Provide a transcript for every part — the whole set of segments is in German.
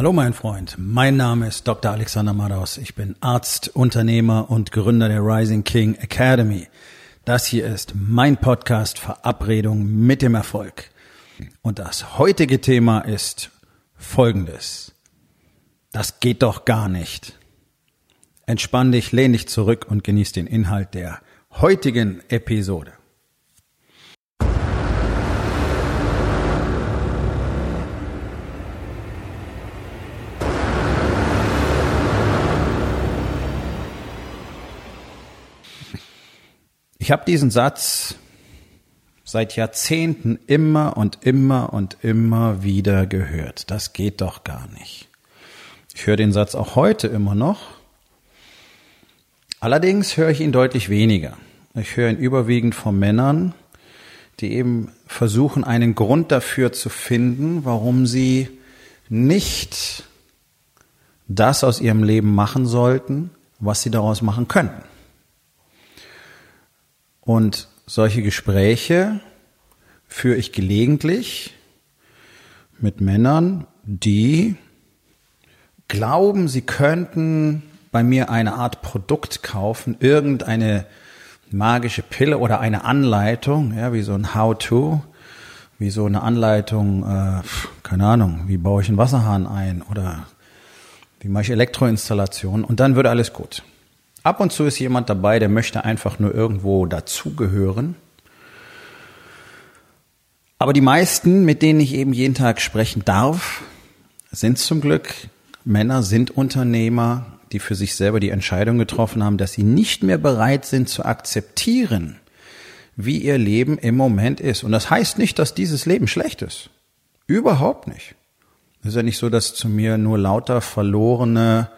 Hallo mein Freund, mein Name ist Dr. Alexander Madaus. Ich bin Arzt, Unternehmer und Gründer der Rising King Academy. Das hier ist mein Podcast Verabredung mit dem Erfolg. Und das heutige Thema ist folgendes. Das geht doch gar nicht. Entspann dich, lehn dich zurück und genieß den Inhalt der heutigen Episode. Ich habe diesen Satz seit Jahrzehnten immer und immer und immer wieder gehört. Das geht doch gar nicht. Ich höre den Satz auch heute immer noch. Allerdings höre ich ihn deutlich weniger. Ich höre ihn überwiegend von Männern, die eben versuchen, einen Grund dafür zu finden, warum sie nicht das aus ihrem Leben machen sollten, was sie daraus machen könnten. Und solche Gespräche führe ich gelegentlich mit Männern, die glauben, sie könnten bei mir eine Art Produkt kaufen, irgendeine magische Pille oder eine Anleitung, ja, wie so ein How-to, wie so eine Anleitung, äh, keine Ahnung, wie baue ich einen Wasserhahn ein oder wie mache ich Elektroinstallationen und dann wird alles gut. Ab und zu ist jemand dabei, der möchte einfach nur irgendwo dazugehören. Aber die meisten, mit denen ich eben jeden Tag sprechen darf, sind zum Glück Männer, sind Unternehmer, die für sich selber die Entscheidung getroffen haben, dass sie nicht mehr bereit sind zu akzeptieren, wie ihr Leben im Moment ist. Und das heißt nicht, dass dieses Leben schlecht ist. Überhaupt nicht. Es ist ja nicht so, dass zu mir nur lauter verlorene,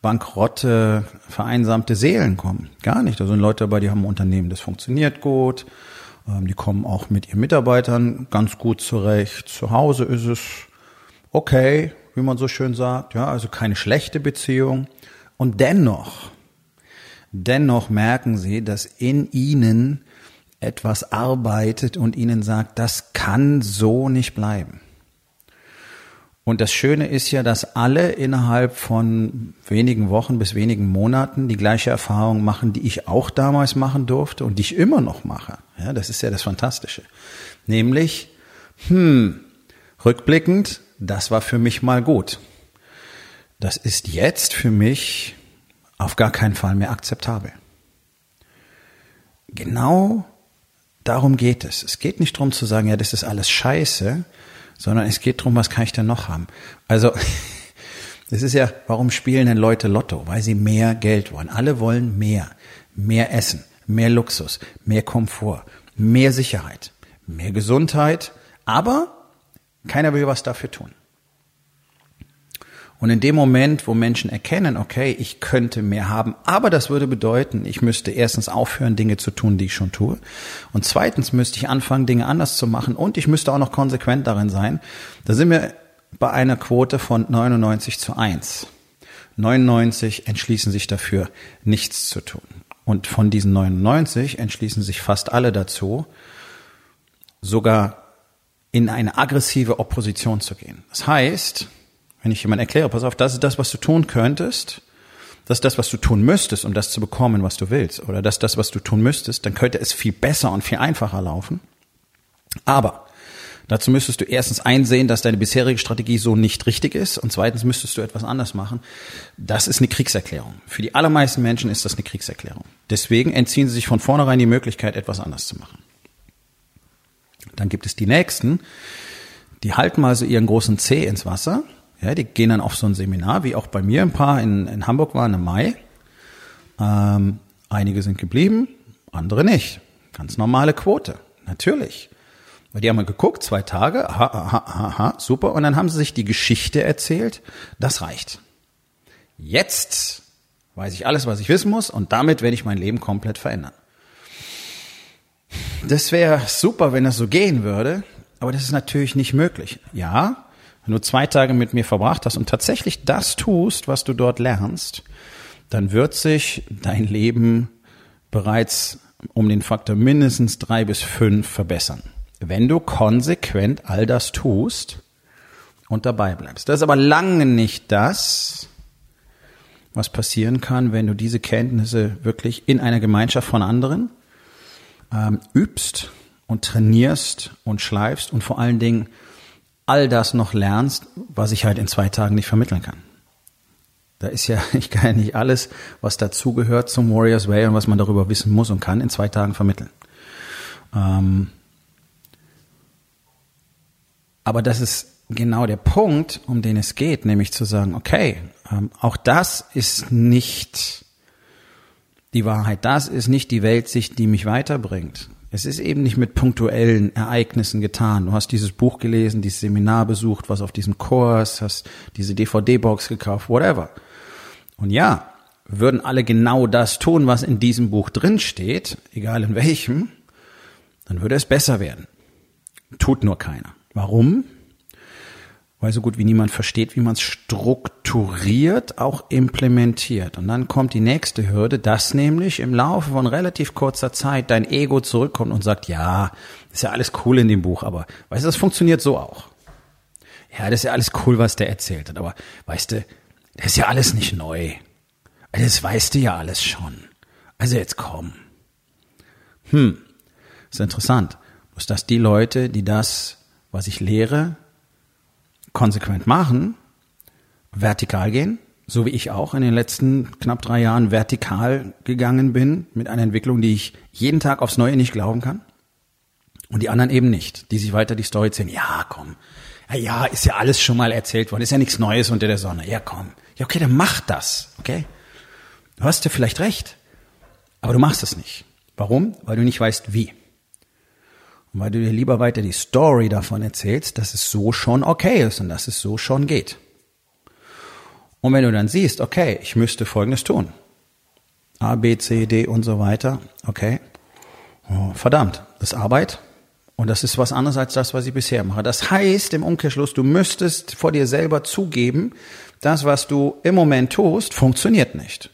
bankrotte, vereinsamte Seelen kommen. Gar nicht. Da sind Leute dabei, die haben ein Unternehmen, das funktioniert gut. Ähm, die kommen auch mit ihren Mitarbeitern ganz gut zurecht. Zu Hause ist es okay, wie man so schön sagt. Ja, also keine schlechte Beziehung. Und dennoch, dennoch merken sie, dass in ihnen etwas arbeitet und ihnen sagt, das kann so nicht bleiben. Und das Schöne ist ja, dass alle innerhalb von wenigen Wochen bis wenigen Monaten die gleiche Erfahrung machen, die ich auch damals machen durfte und die ich immer noch mache. Ja, das ist ja das Fantastische. Nämlich, hm, rückblickend, das war für mich mal gut das ist jetzt für mich auf gar keinen Fall mehr akzeptabel. Genau darum geht es. Es geht nicht darum zu sagen, ja, das ist alles scheiße, sondern es geht darum, was kann ich denn noch haben? Also, das ist ja, warum spielen denn Leute Lotto? Weil sie mehr Geld wollen. Alle wollen mehr. Mehr Essen, mehr Luxus, mehr Komfort, mehr Sicherheit, mehr Gesundheit, aber keiner will was dafür tun. Und in dem Moment, wo Menschen erkennen, okay, ich könnte mehr haben, aber das würde bedeuten, ich müsste erstens aufhören, Dinge zu tun, die ich schon tue. Und zweitens müsste ich anfangen, Dinge anders zu machen. Und ich müsste auch noch konsequent darin sein. Da sind wir bei einer Quote von 99 zu 1. 99 entschließen sich dafür, nichts zu tun. Und von diesen 99 entschließen sich fast alle dazu, sogar in eine aggressive Opposition zu gehen. Das heißt, wenn ich jemand erkläre, pass auf, das ist das, was du tun könntest, das ist das, was du tun müsstest, um das zu bekommen, was du willst, oder das ist das, was du tun müsstest, dann könnte es viel besser und viel einfacher laufen. Aber dazu müsstest du erstens einsehen, dass deine bisherige Strategie so nicht richtig ist und zweitens müsstest du etwas anders machen. Das ist eine Kriegserklärung. Für die allermeisten Menschen ist das eine Kriegserklärung. Deswegen entziehen sie sich von vornherein die Möglichkeit, etwas anders zu machen. Dann gibt es die Nächsten, die halten mal so ihren großen Zeh ins Wasser ja, die gehen dann auf so ein Seminar, wie auch bei mir ein paar in, in Hamburg waren im Mai. Ähm, einige sind geblieben, andere nicht. Ganz normale Quote, natürlich. Weil die haben mal geguckt, zwei Tage, aha, aha, aha, super. Und dann haben sie sich die Geschichte erzählt. Das reicht. Jetzt weiß ich alles, was ich wissen muss und damit werde ich mein Leben komplett verändern. Das wäre super, wenn das so gehen würde, aber das ist natürlich nicht möglich. Ja, wenn du zwei Tage mit mir verbracht hast und tatsächlich das tust, was du dort lernst, dann wird sich dein Leben bereits um den Faktor mindestens drei bis fünf verbessern. Wenn du konsequent all das tust und dabei bleibst. Das ist aber lange nicht das, was passieren kann, wenn du diese Kenntnisse wirklich in einer Gemeinschaft von anderen ähm, übst und trainierst und schleifst und vor allen Dingen all das noch lernst, was ich halt in zwei Tagen nicht vermitteln kann. Da ist ja, ich kann ja nicht alles, was dazugehört zum Warriors Way und was man darüber wissen muss und kann, in zwei Tagen vermitteln. Ähm, aber das ist genau der Punkt, um den es geht, nämlich zu sagen, okay, ähm, auch das ist nicht die Wahrheit, das ist nicht die Weltsicht, die mich weiterbringt. Es ist eben nicht mit punktuellen Ereignissen getan. Du hast dieses Buch gelesen, dieses Seminar besucht, was auf diesem Kurs, hast diese DVD-Box gekauft, whatever. Und ja, würden alle genau das tun, was in diesem Buch drin steht, egal in welchem, dann würde es besser werden. Tut nur keiner. Warum? Weil so gut wie niemand versteht, wie man es strukturiert auch implementiert. Und dann kommt die nächste Hürde, dass nämlich im Laufe von relativ kurzer Zeit dein Ego zurückkommt und sagt, ja, ist ja alles cool in dem Buch, aber weißt du, das funktioniert so auch. Ja, das ist ja alles cool, was der erzählt hat, aber weißt du, das ist ja alles nicht neu. Also das weißt du ja alles schon. Also jetzt komm. Hm, ist interessant. Dass das die Leute, die das, was ich lehre, konsequent machen, vertikal gehen, so wie ich auch in den letzten knapp drei Jahren vertikal gegangen bin, mit einer Entwicklung, die ich jeden Tag aufs Neue nicht glauben kann. Und die anderen eben nicht, die sich weiter die Story erzählen. Ja, komm. Ja, ja, ist ja alles schon mal erzählt worden. Ist ja nichts Neues unter der Sonne. Ja, komm. Ja, okay, dann mach das. Okay? Du hast ja vielleicht recht. Aber du machst es nicht. Warum? Weil du nicht weißt, wie. Und weil du dir lieber weiter die Story davon erzählst, dass es so schon okay ist und dass es so schon geht. Und wenn du dann siehst, okay, ich müsste Folgendes tun. A, B, C, D und so weiter, okay. Oh, verdammt, das ist Arbeit. Und das ist was anderes als das, was ich bisher mache. Das heißt im Umkehrschluss, du müsstest vor dir selber zugeben, das, was du im Moment tust, funktioniert nicht.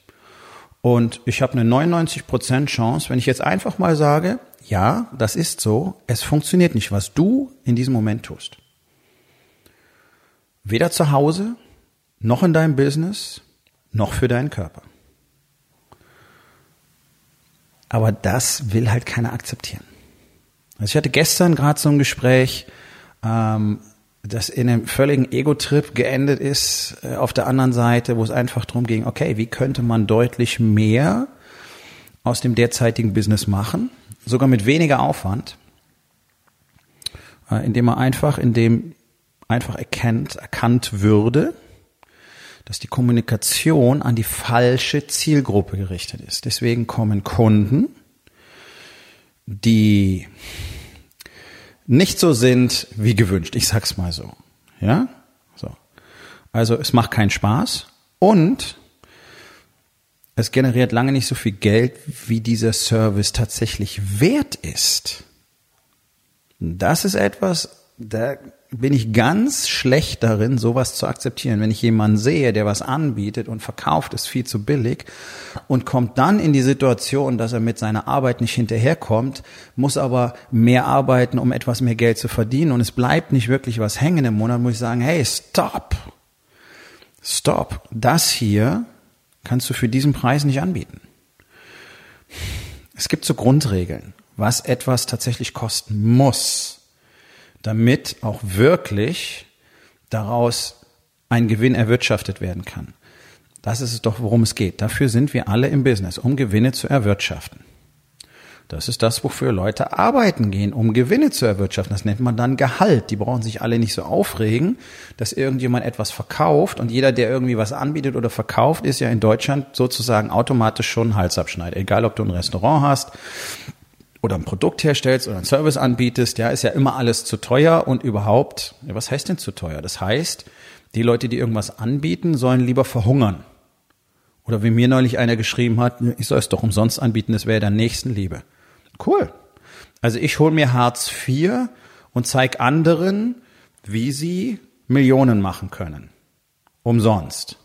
Und ich habe eine 99% Chance, wenn ich jetzt einfach mal sage, ja, das ist so, es funktioniert nicht, was du in diesem Moment tust. Weder zu Hause, noch in deinem Business, noch für deinen Körper. Aber das will halt keiner akzeptieren. Also ich hatte gestern gerade so ein Gespräch, ähm, das in einem völligen Ego-Trip geendet ist, äh, auf der anderen Seite, wo es einfach darum ging, okay, wie könnte man deutlich mehr aus dem derzeitigen Business machen? Sogar mit weniger Aufwand, äh, indem er einfach, indem einfach erkennt, erkannt würde, dass die Kommunikation an die falsche Zielgruppe gerichtet ist. Deswegen kommen Kunden, die nicht so sind wie gewünscht. Ich sag's mal so. Ja? So. Also, es macht keinen Spaß und es generiert lange nicht so viel Geld, wie dieser Service tatsächlich wert ist. Das ist etwas, da bin ich ganz schlecht darin, sowas zu akzeptieren. Wenn ich jemanden sehe, der was anbietet und verkauft es viel zu billig und kommt dann in die Situation, dass er mit seiner Arbeit nicht hinterherkommt, muss aber mehr arbeiten, um etwas mehr Geld zu verdienen und es bleibt nicht wirklich was hängen im Monat, muss ich sagen, hey, stop. Stop. Das hier kannst du für diesen Preis nicht anbieten. Es gibt so Grundregeln, was etwas tatsächlich kosten muss, damit auch wirklich daraus ein Gewinn erwirtschaftet werden kann. Das ist es doch, worum es geht. Dafür sind wir alle im Business, um Gewinne zu erwirtschaften. Das ist das, wofür Leute arbeiten gehen, um Gewinne zu erwirtschaften. Das nennt man dann Gehalt. Die brauchen sich alle nicht so aufregen, dass irgendjemand etwas verkauft und jeder, der irgendwie was anbietet oder verkauft, ist ja in Deutschland sozusagen automatisch schon Halsabschneider. Egal, ob du ein Restaurant hast oder ein Produkt herstellst oder einen Service anbietest, ja, ist ja immer alles zu teuer und überhaupt, was heißt denn zu teuer? Das heißt, die Leute, die irgendwas anbieten, sollen lieber verhungern. Oder wie mir neulich einer geschrieben hat, ich soll es doch umsonst anbieten, das wäre dann Nächstenliebe. Cool. Also ich hole mir Hartz IV und zeige anderen, wie sie Millionen machen können. Umsonst.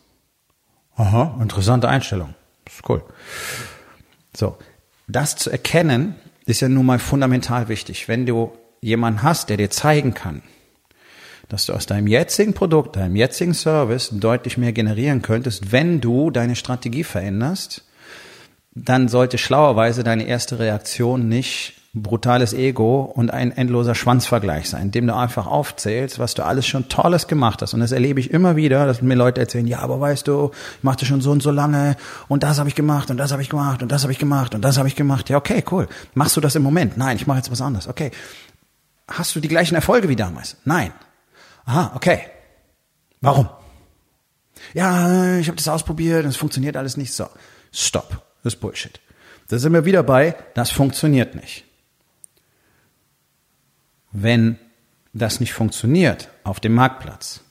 Aha, interessante Einstellung. Das ist cool. So, das zu erkennen, ist ja nun mal fundamental wichtig. Wenn du jemanden hast, der dir zeigen kann, dass du aus deinem jetzigen Produkt, deinem jetzigen Service deutlich mehr generieren könntest, wenn du deine Strategie veränderst, dann sollte schlauerweise deine erste Reaktion nicht brutales Ego und ein endloser Schwanzvergleich sein, dem du einfach aufzählst, was du alles schon Tolles gemacht hast. Und das erlebe ich immer wieder, dass mir Leute erzählen, ja, aber weißt du, ich machte schon so und so lange und das habe ich gemacht und das habe ich gemacht und das habe ich gemacht und das habe ich gemacht. Ja, okay, cool. Machst du das im Moment? Nein, ich mache jetzt was anderes. Okay. Hast du die gleichen Erfolge wie damals? Nein. Aha, okay. Warum? Ja, ich habe das ausprobiert und es funktioniert alles nicht so. Stop. Das ist Bullshit. Da sind wir wieder bei, das funktioniert nicht. Wenn das nicht funktioniert auf dem Marktplatz,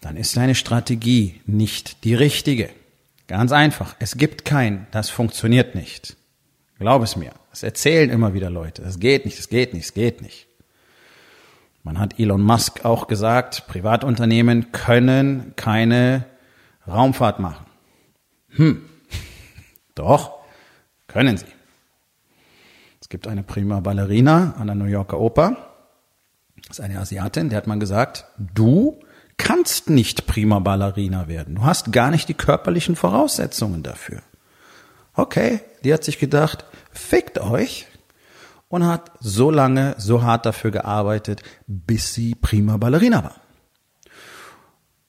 dann ist deine Strategie nicht die richtige. Ganz einfach. Es gibt kein, das funktioniert nicht. Glaub es mir. Das erzählen immer wieder Leute. Es geht nicht, es geht nicht, es geht nicht. Man hat Elon Musk auch gesagt, Privatunternehmen können keine Raumfahrt machen. Hm. Doch, können sie. Es gibt eine prima Ballerina an der New Yorker Oper, das ist eine Asiatin, der hat man gesagt, du kannst nicht prima Ballerina werden. Du hast gar nicht die körperlichen Voraussetzungen dafür. Okay, die hat sich gedacht, fickt euch und hat so lange, so hart dafür gearbeitet, bis sie prima Ballerina war.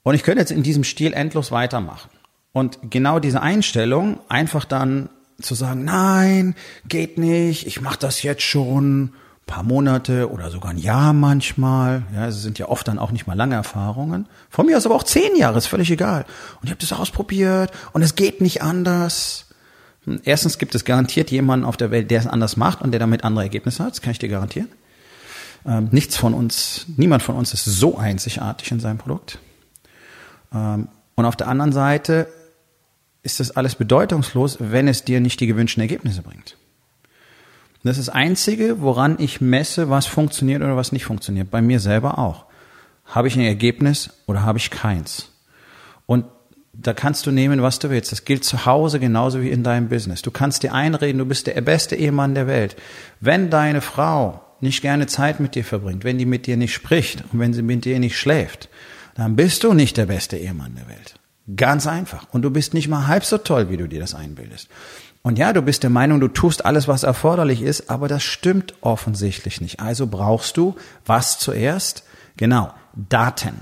Und ich könnte jetzt in diesem Stil endlos weitermachen. Und genau diese Einstellung, einfach dann zu sagen, nein, geht nicht, ich mache das jetzt schon, paar Monate oder sogar ein Jahr manchmal. Ja, es sind ja oft dann auch nicht mal lange Erfahrungen. Von mir aus aber auch zehn Jahre, ist völlig egal. Und ich habe das ausprobiert und es geht nicht anders. Hm, erstens gibt es garantiert jemanden auf der Welt, der es anders macht und der damit andere Ergebnisse hat. Das kann ich dir garantieren. Ähm, nichts von uns, niemand von uns ist so einzigartig in seinem Produkt. Ähm, und auf der anderen Seite ist das alles bedeutungslos, wenn es dir nicht die gewünschten Ergebnisse bringt. Das ist das Einzige, woran ich messe, was funktioniert oder was nicht funktioniert. Bei mir selber auch. Habe ich ein Ergebnis oder habe ich keins? Und da kannst du nehmen, was du willst. Das gilt zu Hause genauso wie in deinem Business. Du kannst dir einreden, du bist der beste Ehemann der Welt. Wenn deine Frau nicht gerne Zeit mit dir verbringt, wenn die mit dir nicht spricht und wenn sie mit dir nicht schläft, dann bist du nicht der beste Ehemann der Welt. Ganz einfach. Und du bist nicht mal halb so toll, wie du dir das einbildest. Und ja, du bist der Meinung, du tust alles, was erforderlich ist, aber das stimmt offensichtlich nicht. Also brauchst du was zuerst? Genau, Daten.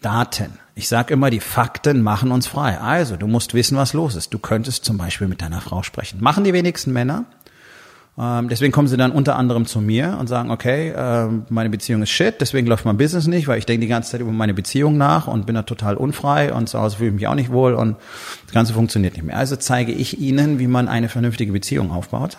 Daten. Ich sage immer, die Fakten machen uns frei. Also, du musst wissen, was los ist. Du könntest zum Beispiel mit deiner Frau sprechen. Machen die wenigsten Männer. Ähm, deswegen kommen sie dann unter anderem zu mir und sagen, okay, äh, meine Beziehung ist shit, deswegen läuft mein Business nicht, weil ich denke die ganze Zeit über meine Beziehung nach und bin da total unfrei und zu Hause fühle ich mich auch nicht wohl und das Ganze funktioniert nicht mehr. Also zeige ich ihnen, wie man eine vernünftige Beziehung aufbaut.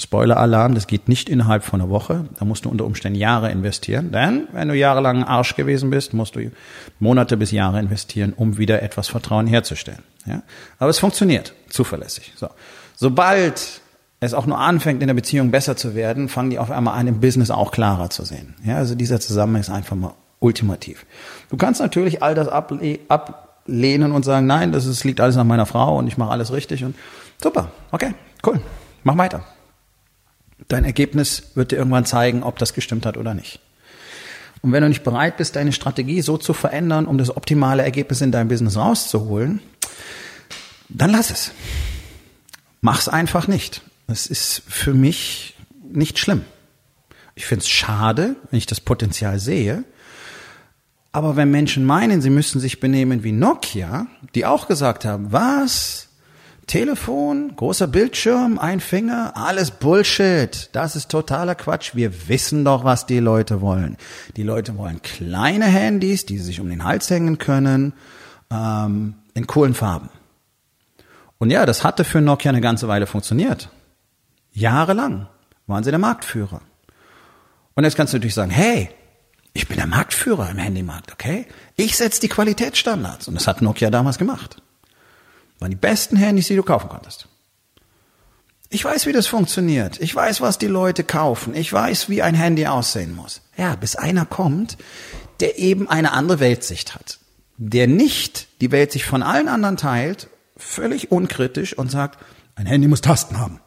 Spoiler-Alarm, das geht nicht innerhalb von einer Woche. Da musst du unter Umständen Jahre investieren. Denn wenn du jahrelang ein Arsch gewesen bist, musst du Monate bis Jahre investieren, um wieder etwas Vertrauen herzustellen. Ja? Aber es funktioniert zuverlässig. So. Sobald es auch nur anfängt, in der Beziehung besser zu werden, fangen die auf einmal an, im Business auch klarer zu sehen. Ja, also dieser Zusammenhang ist einfach mal ultimativ. Du kannst natürlich all das ablehnen und sagen, nein, das ist, liegt alles an meiner Frau und ich mache alles richtig und super, okay, cool, mach weiter. Dein Ergebnis wird dir irgendwann zeigen, ob das gestimmt hat oder nicht. Und wenn du nicht bereit bist, deine Strategie so zu verändern, um das optimale Ergebnis in deinem Business rauszuholen, dann lass es. Mach's einfach nicht. Das ist für mich nicht schlimm. Ich finde es schade, wenn ich das Potenzial sehe. Aber wenn Menschen meinen, sie müssten sich benehmen wie Nokia, die auch gesagt haben, was? Telefon, großer Bildschirm, ein Finger, alles Bullshit. Das ist totaler Quatsch. Wir wissen doch, was die Leute wollen. Die Leute wollen kleine Handys, die sie sich um den Hals hängen können, ähm, in coolen Farben. Und ja, das hatte für Nokia eine ganze Weile funktioniert. Jahrelang waren sie der Marktführer. Und jetzt kannst du natürlich sagen, hey, ich bin der Marktführer im Handymarkt, okay? Ich setze die Qualitätsstandards. Und das hat Nokia damals gemacht. Das waren die besten Handys, die du kaufen konntest. Ich weiß, wie das funktioniert. Ich weiß, was die Leute kaufen. Ich weiß, wie ein Handy aussehen muss. Ja, bis einer kommt, der eben eine andere Weltsicht hat. Der nicht die Welt sich von allen anderen teilt, völlig unkritisch und sagt, ein Handy muss Tasten haben.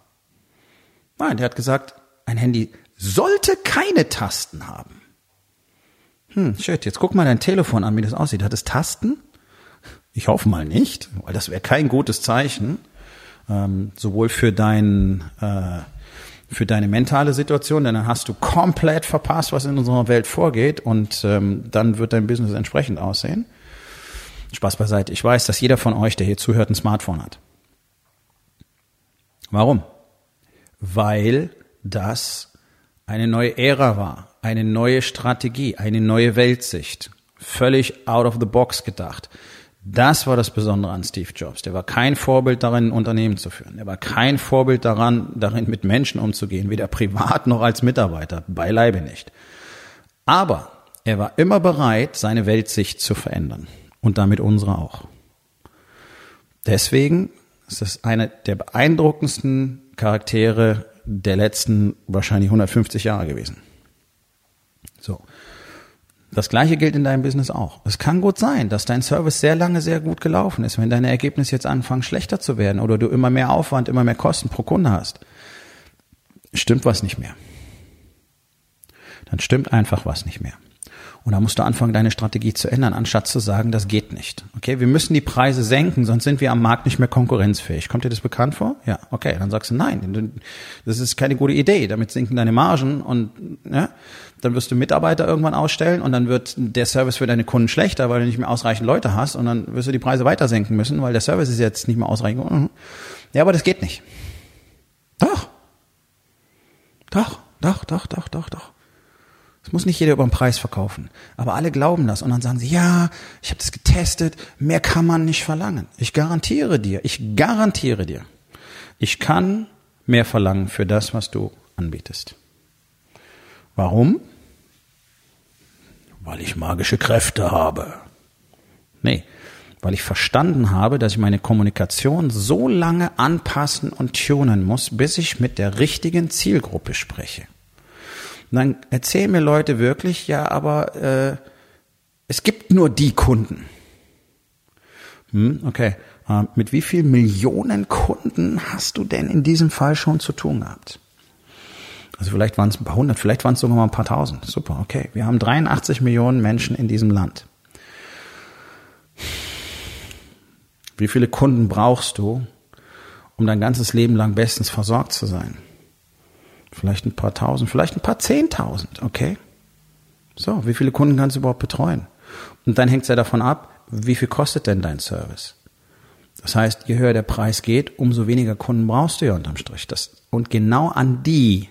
Nein, der hat gesagt, ein Handy sollte keine Tasten haben. Hm, shit, jetzt guck mal dein Telefon an, wie das aussieht. Hat es Tasten? Ich hoffe mal nicht, weil das wäre kein gutes Zeichen. Ähm, sowohl für dein, äh, für deine mentale Situation, denn dann hast du komplett verpasst, was in unserer Welt vorgeht und ähm, dann wird dein Business entsprechend aussehen. Spaß beiseite. Ich weiß, dass jeder von euch, der hier zuhört, ein Smartphone hat. Warum? Weil das eine neue Ära war, eine neue Strategie, eine neue Weltsicht, völlig out of the box gedacht. Das war das Besondere an Steve Jobs. Der war kein Vorbild darin, ein Unternehmen zu führen. Er war kein Vorbild daran, darin mit Menschen umzugehen, weder privat noch als Mitarbeiter. Beileibe nicht. Aber er war immer bereit, seine Weltsicht zu verändern. Und damit unsere auch. Deswegen ist es eine der beeindruckendsten Charaktere der letzten wahrscheinlich 150 Jahre gewesen. So. Das gleiche gilt in deinem Business auch. Es kann gut sein, dass dein Service sehr lange sehr gut gelaufen ist. Wenn deine Ergebnisse jetzt anfangen schlechter zu werden oder du immer mehr Aufwand, immer mehr Kosten pro Kunde hast, stimmt was nicht mehr. Dann stimmt einfach was nicht mehr. Und da musst du anfangen, deine Strategie zu ändern, anstatt zu sagen, das geht nicht. Okay, wir müssen die Preise senken, sonst sind wir am Markt nicht mehr konkurrenzfähig. Kommt dir das bekannt vor? Ja, okay, dann sagst du nein, das ist keine gute Idee. Damit sinken deine Margen und ja, dann wirst du Mitarbeiter irgendwann ausstellen und dann wird der Service für deine Kunden schlechter, weil du nicht mehr ausreichend Leute hast und dann wirst du die Preise weiter senken müssen, weil der Service ist jetzt nicht mehr ausreichend. Ja, aber das geht nicht. Doch. Doch, doch, doch, doch, doch, doch. Es muss nicht jeder über den Preis verkaufen. Aber alle glauben das. Und dann sagen sie, ja, ich habe das getestet, mehr kann man nicht verlangen. Ich garantiere dir, ich garantiere dir, ich kann mehr verlangen für das, was du anbietest. Warum? Weil ich magische Kräfte habe. Nee, weil ich verstanden habe, dass ich meine Kommunikation so lange anpassen und tunen muss, bis ich mit der richtigen Zielgruppe spreche. Und dann erzählen mir Leute wirklich, ja, aber äh, es gibt nur die Kunden. Hm, okay, äh, mit wie vielen Millionen Kunden hast du denn in diesem Fall schon zu tun gehabt? Also vielleicht waren es ein paar hundert, vielleicht waren es sogar mal ein paar tausend. Super, okay. Wir haben 83 Millionen Menschen in diesem Land. Wie viele Kunden brauchst du, um dein ganzes Leben lang bestens versorgt zu sein? Vielleicht ein paar tausend, vielleicht ein paar zehntausend, okay? So, wie viele Kunden kannst du überhaupt betreuen? Und dann hängt es ja davon ab, wie viel kostet denn dein Service? Das heißt, je höher der Preis geht, umso weniger Kunden brauchst du ja unterm Strich. Das, und genau an die,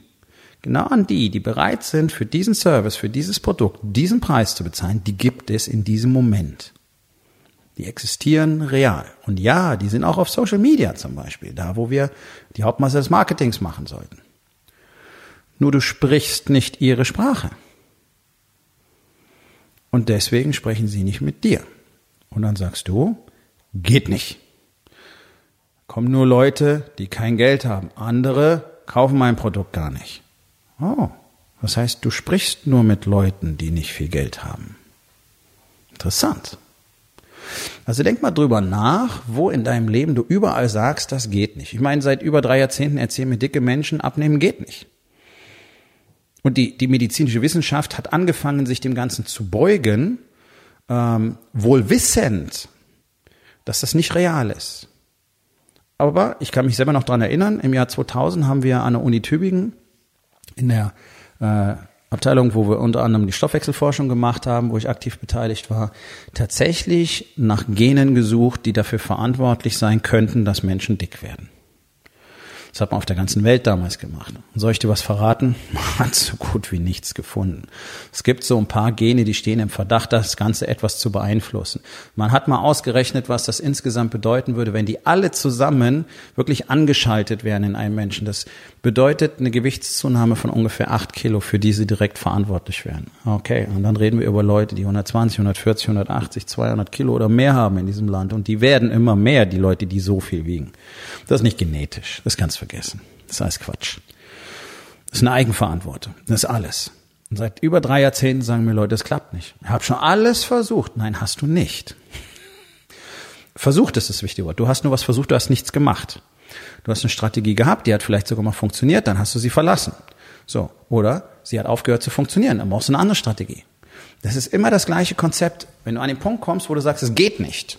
genau an die, die bereit sind, für diesen Service, für dieses Produkt, diesen Preis zu bezahlen, die gibt es in diesem Moment. Die existieren real. Und ja, die sind auch auf Social Media zum Beispiel, da wo wir die Hauptmasse des Marketings machen sollten nur du sprichst nicht ihre Sprache. Und deswegen sprechen sie nicht mit dir. Und dann sagst du, geht nicht. Kommen nur Leute, die kein Geld haben. Andere kaufen mein Produkt gar nicht. Oh, das heißt, du sprichst nur mit Leuten, die nicht viel Geld haben. Interessant. Also denk mal drüber nach, wo in deinem Leben du überall sagst, das geht nicht. Ich meine, seit über drei Jahrzehnten erzählen mir dicke Menschen, abnehmen geht nicht. Und die, die medizinische Wissenschaft hat angefangen, sich dem Ganzen zu beugen, ähm, wohl wissend, dass das nicht real ist. Aber ich kann mich selber noch dran erinnern, im Jahr 2000 haben wir an der Uni Tübingen in der äh, Abteilung, wo wir unter anderem die Stoffwechselforschung gemacht haben, wo ich aktiv beteiligt war, tatsächlich nach Genen gesucht, die dafür verantwortlich sein könnten, dass Menschen dick werden. Das hat man auf der ganzen Welt damals gemacht. Und soll ich dir was verraten? Man hat so gut wie nichts gefunden. Es gibt so ein paar Gene, die stehen im Verdacht, das Ganze etwas zu beeinflussen. Man hat mal ausgerechnet, was das insgesamt bedeuten würde, wenn die alle zusammen wirklich angeschaltet wären in einem Menschen. Das bedeutet eine Gewichtszunahme von ungefähr acht Kilo, für die sie direkt verantwortlich wären. Okay, und dann reden wir über Leute, die 120, 140, 180, 200 Kilo oder mehr haben in diesem Land. Und die werden immer mehr, die Leute, die so viel wiegen. Das ist nicht genetisch, das kannst du vergessen. Das alles Quatsch. Das ist eine Eigenverantwortung. Das ist alles. Und seit über drei Jahrzehnten sagen mir Leute, das klappt nicht. Ich habe schon alles versucht. Nein, hast du nicht. Versucht ist das wichtige Wort. Du hast nur was versucht, du hast nichts gemacht. Du hast eine Strategie gehabt, die hat vielleicht sogar mal funktioniert, dann hast du sie verlassen. So. Oder sie hat aufgehört zu funktionieren, dann brauchst du eine andere Strategie. Das ist immer das gleiche Konzept. Wenn du an den Punkt kommst, wo du sagst, es geht nicht,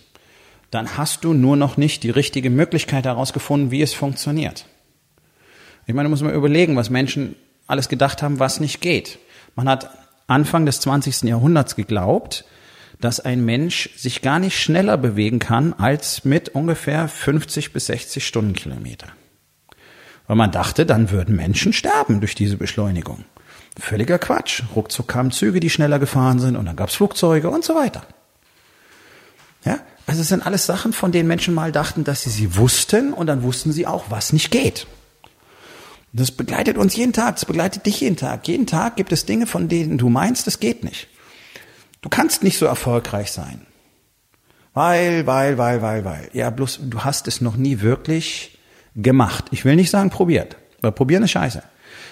dann hast du nur noch nicht die richtige Möglichkeit herausgefunden, wie es funktioniert. Ich meine, du musst mal überlegen, was Menschen alles gedacht haben, was nicht geht. Man hat Anfang des 20. Jahrhunderts geglaubt, dass ein Mensch sich gar nicht schneller bewegen kann als mit ungefähr 50 bis 60 Stundenkilometer. Weil man dachte, dann würden Menschen sterben durch diese Beschleunigung. Völliger Quatsch. Ruckzuck kamen Züge, die schneller gefahren sind und dann gab's Flugzeuge und so weiter. Ja, also es sind alles Sachen, von denen Menschen mal dachten, dass sie sie wussten und dann wussten sie auch, was nicht geht. Das begleitet uns jeden Tag, das begleitet dich jeden Tag. Jeden Tag gibt es Dinge, von denen du meinst, das geht nicht. Du kannst nicht so erfolgreich sein. Weil, weil, weil, weil, weil. Ja, bloß du hast es noch nie wirklich gemacht. Ich will nicht sagen probiert, weil probieren ist scheiße.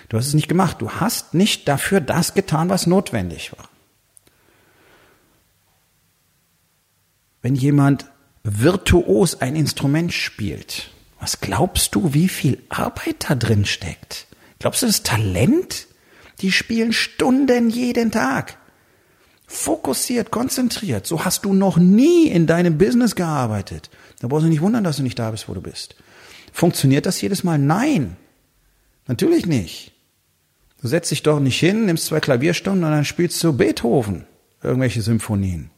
Du hast es nicht gemacht. Du hast nicht dafür das getan, was notwendig war. Wenn jemand virtuos ein Instrument spielt, was glaubst du, wie viel Arbeit da drin steckt? Glaubst du, das Talent? Die spielen Stunden jeden Tag. Fokussiert, konzentriert. So hast du noch nie in deinem Business gearbeitet. Da brauchst du nicht wundern, dass du nicht da bist, wo du bist. Funktioniert das jedes Mal? Nein. Natürlich nicht. Du setzt dich doch nicht hin, nimmst zwei Klavierstunden und dann spielst du Beethoven. Irgendwelche Symphonien.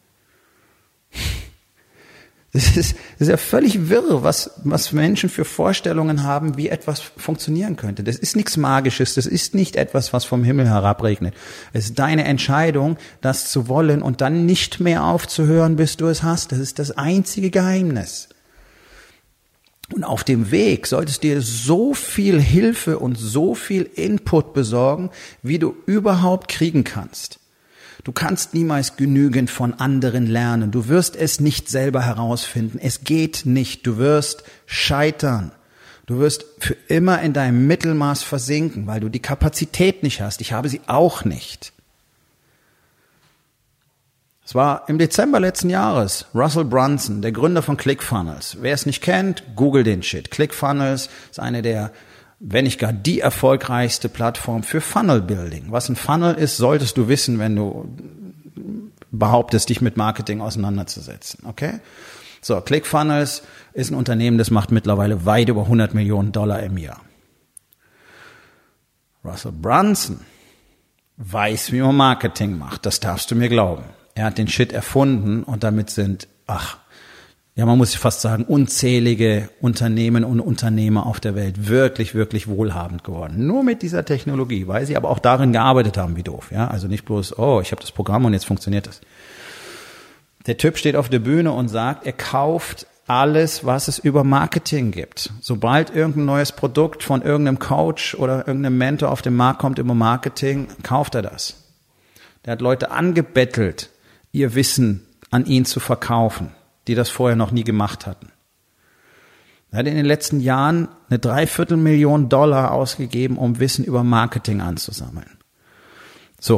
Das ist, das ist ja völlig wirr, was, was Menschen für Vorstellungen haben, wie etwas funktionieren könnte. Das ist nichts Magisches, das ist nicht etwas, was vom Himmel herabregnet. Es ist deine Entscheidung, das zu wollen und dann nicht mehr aufzuhören, bis du es hast. Das ist das einzige Geheimnis. Und auf dem Weg solltest du dir so viel Hilfe und so viel Input besorgen, wie du überhaupt kriegen kannst. Du kannst niemals genügend von anderen lernen. Du wirst es nicht selber herausfinden. Es geht nicht. Du wirst scheitern. Du wirst für immer in deinem Mittelmaß versinken, weil du die Kapazität nicht hast. Ich habe sie auch nicht. Es war im Dezember letzten Jahres Russell Brunson, der Gründer von ClickFunnels. Wer es nicht kennt, google den Shit. ClickFunnels ist eine der wenn nicht gar die erfolgreichste Plattform für Funnel Building. Was ein Funnel ist, solltest du wissen, wenn du behauptest, dich mit Marketing auseinanderzusetzen. Okay? So, ClickFunnels ist ein Unternehmen, das macht mittlerweile weit über 100 Millionen Dollar im Jahr. Russell Brunson weiß, wie man Marketing macht. Das darfst du mir glauben. Er hat den Shit erfunden und damit sind, ach, ja, man muss fast sagen, unzählige Unternehmen und Unternehmer auf der Welt wirklich, wirklich wohlhabend geworden. Nur mit dieser Technologie, weil sie aber auch darin gearbeitet haben, wie doof. Ja, also nicht bloß, oh, ich habe das Programm und jetzt funktioniert das. Der Typ steht auf der Bühne und sagt, er kauft alles, was es über Marketing gibt. Sobald irgendein neues Produkt von irgendeinem Coach oder irgendeinem Mentor auf den Markt kommt über Marketing, kauft er das. Der hat Leute angebettelt, ihr Wissen an ihn zu verkaufen die das vorher noch nie gemacht hatten. Er hat in den letzten Jahren eine Dreiviertelmillion Dollar ausgegeben, um Wissen über Marketing anzusammeln. So.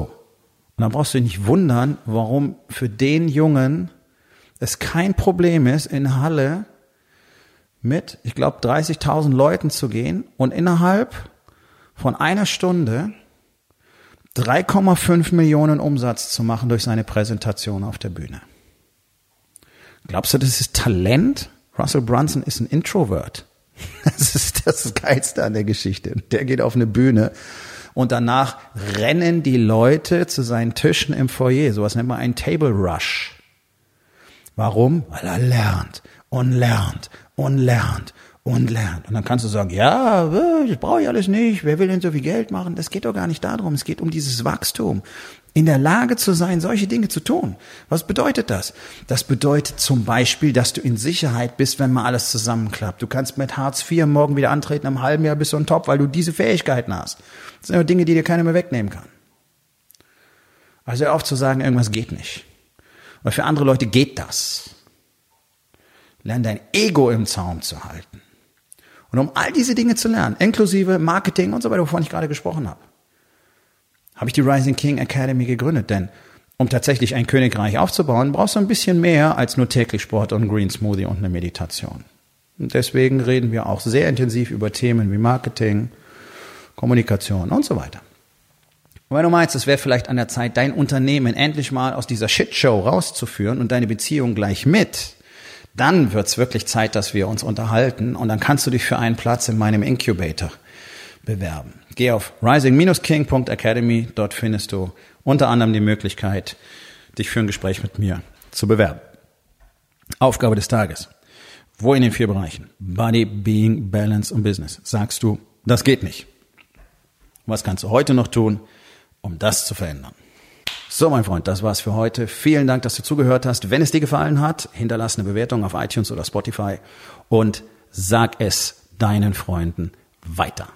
Und dann brauchst du dich nicht wundern, warum für den Jungen es kein Problem ist, in Halle mit, ich glaube, 30.000 Leuten zu gehen und innerhalb von einer Stunde 3,5 Millionen Umsatz zu machen durch seine Präsentation auf der Bühne. Glaubst du, das ist Talent? Russell Brunson ist ein Introvert. Das ist das Geilste an der Geschichte. Der geht auf eine Bühne und danach rennen die Leute zu seinen Tischen im Foyer. Sowas nennt man einen Table Rush. Warum? Weil er lernt und lernt und lernt und lernt. Und dann kannst du sagen, ja, das brauche ich alles nicht. Wer will denn so viel Geld machen? Das geht doch gar nicht darum. Es geht um dieses Wachstum in der Lage zu sein, solche Dinge zu tun. Was bedeutet das? Das bedeutet zum Beispiel, dass du in Sicherheit bist, wenn mal alles zusammenklappt. Du kannst mit Hartz IV morgen wieder antreten, im halben Jahr bist du on top, weil du diese Fähigkeiten hast. Das sind aber Dinge, die dir keiner mehr wegnehmen kann. Also hör auf zu sagen, irgendwas geht nicht. Weil für andere Leute geht das. Lern dein Ego im Zaum zu halten. Und um all diese Dinge zu lernen, inklusive Marketing und so weiter, wovon ich gerade gesprochen habe, habe ich die Rising King Academy gegründet. Denn um tatsächlich ein Königreich aufzubauen, brauchst du ein bisschen mehr als nur täglich Sport und Green Smoothie und eine Meditation. Und deswegen reden wir auch sehr intensiv über Themen wie Marketing, Kommunikation und so weiter. Und wenn du meinst, es wäre vielleicht an der Zeit, dein Unternehmen endlich mal aus dieser Shitshow rauszuführen und deine Beziehung gleich mit, dann wird's wirklich Zeit, dass wir uns unterhalten und dann kannst du dich für einen Platz in meinem Incubator bewerben. Geh auf rising-king.academy, dort findest du unter anderem die Möglichkeit, dich für ein Gespräch mit mir zu bewerben. Aufgabe des Tages. Wo in den vier Bereichen? Body, Being, Balance und Business. Sagst du, das geht nicht. Was kannst du heute noch tun? um das zu verändern. So, mein Freund, das war's für heute. Vielen Dank, dass du zugehört hast. Wenn es dir gefallen hat, hinterlass eine Bewertung auf iTunes oder Spotify und sag es deinen Freunden weiter.